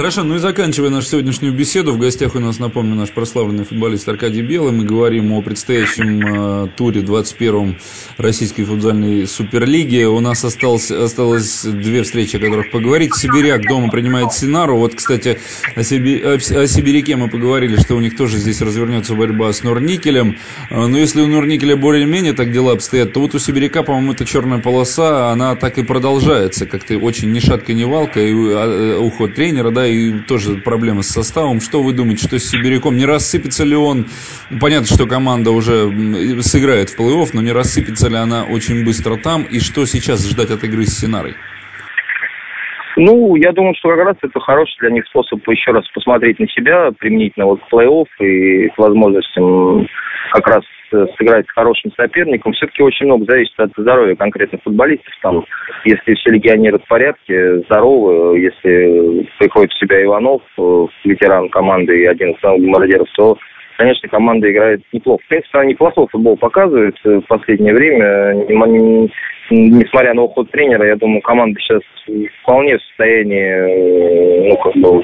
Хорошо, ну и заканчивая нашу сегодняшнюю беседу, в гостях у нас, напомню, наш прославленный футболист Аркадий Белый. Мы говорим о предстоящем э, туре 21-м Российской футбольной суперлиги. У нас осталось, осталось две встречи, о которых поговорить. Сибиряк дома принимает Синару. Вот, кстати, о, Сиби, о, Сибиряке мы поговорили, что у них тоже здесь развернется борьба с Норникелем. Э, но если у Норникеля более-менее так дела обстоят, то вот у Сибиряка, по-моему, эта черная полоса, она так и продолжается. Как-то очень ни шатка, ни валка. И э, уход тренера, да, и тоже проблемы с составом. Что вы думаете, что с Сибиряком? Не рассыпется ли он? Понятно, что команда уже сыграет в плей-офф, но не рассыпется ли она очень быстро там? И что сейчас ждать от игры с Синарой? Ну, я думаю, что как раз это хороший для них способ еще раз посмотреть на себя, применительно вот плей-офф и с возможностью как раз Э, сыграть с хорошим соперником, все-таки очень много зависит от здоровья конкретных футболистов. Там, если все легионеры в порядке, здоровы, если приходит в себя Иванов, э, ветеран команды и один из самых бомбардиров, то конечно, команда играет неплохо. В принципе, она неплохой футбол показывает в последнее время. Несмотря на уход тренера, я думаю, команда сейчас вполне в состоянии э, ну, как бы,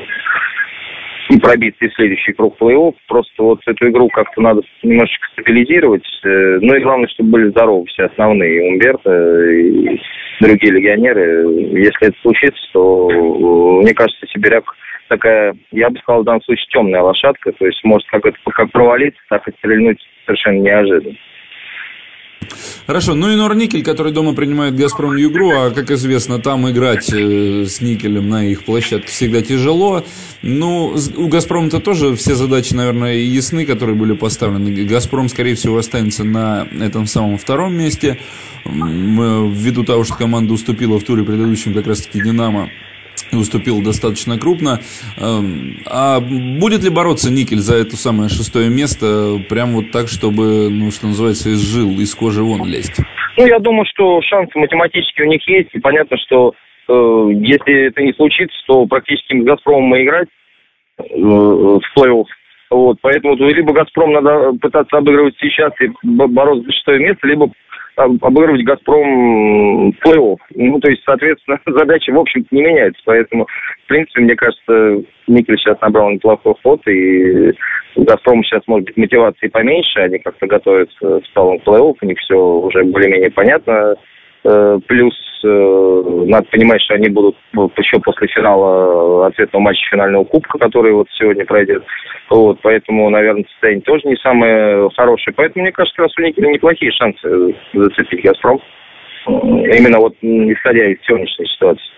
и пробиться в следующий круг плей-офф. Просто вот эту игру как-то надо немножечко стабилизировать. Э, ну и главное, чтобы были здоровы все основные. Умберто и другие легионеры. Если это случится, то, э, мне кажется, Сибиряк такая, я бы сказал, в данном случае темная лошадка. То есть может как, это, как провалиться, так и стрельнуть совершенно неожиданно. Хорошо, ну и Норникель, который дома принимает Газпром Югру, а как известно, там играть э, с никелем на их площадке всегда тяжело. Ну, у Газпрома-то тоже все задачи, наверное, ясны, которые были поставлены. Газпром, скорее всего, останется на этом самом втором месте. Ввиду того, что команда уступила в туре предыдущем как раз-таки Динамо, выступил достаточно крупно. Эм, а будет ли бороться Никель за это самое шестое место, прям вот так, чтобы, ну, что называется, из жил, из кожи вон лезть? Ну, я думаю, что шансы математически у них есть, и понятно, что э, если это не случится, то практически с «Газпромом» мы играть э, в плей-офф. Вот, поэтому либо «Газпром» надо пытаться обыгрывать сейчас и бороться за шестое место, либо обыгрывать «Газпром». Ну, то есть, соответственно, задача, в общем-то, не меняется. Поэтому, в принципе, мне кажется, Никель сейчас набрал неплохой ход, и у «Газпрома» сейчас, может быть, мотивации поменьше, они как-то готовятся к столам плей-офф, у них все уже более-менее понятно. Э, плюс э, надо понимать, что они будут еще после финала ответного матча финального кубка, который вот сегодня пройдет. Вот, поэтому, наверное, состояние тоже не самое хорошее. Поэтому, мне кажется, раз у Никеля неплохие шансы зацепить «Газпром». Именно вот исходя из сегодняшней ситуации.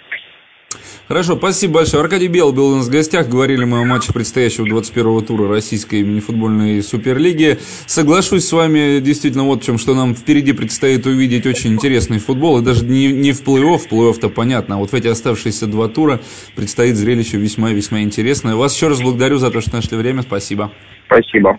Хорошо, спасибо большое. Аркадий Бел был у нас в гостях. Говорили мы о матче предстоящего 21-го тура российской мини-футбольной суперлиги. Соглашусь с вами, действительно, вот в чем, что нам впереди предстоит увидеть очень интересный футбол. И даже не, не в плей-офф, плей-офф-то понятно, а вот в эти оставшиеся два тура предстоит зрелище весьма-весьма интересное. Вас еще раз благодарю за то, что нашли время. Спасибо. Спасибо.